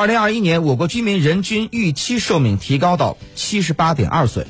二零二一年我国居民人均预期寿命提高到七十八点二岁。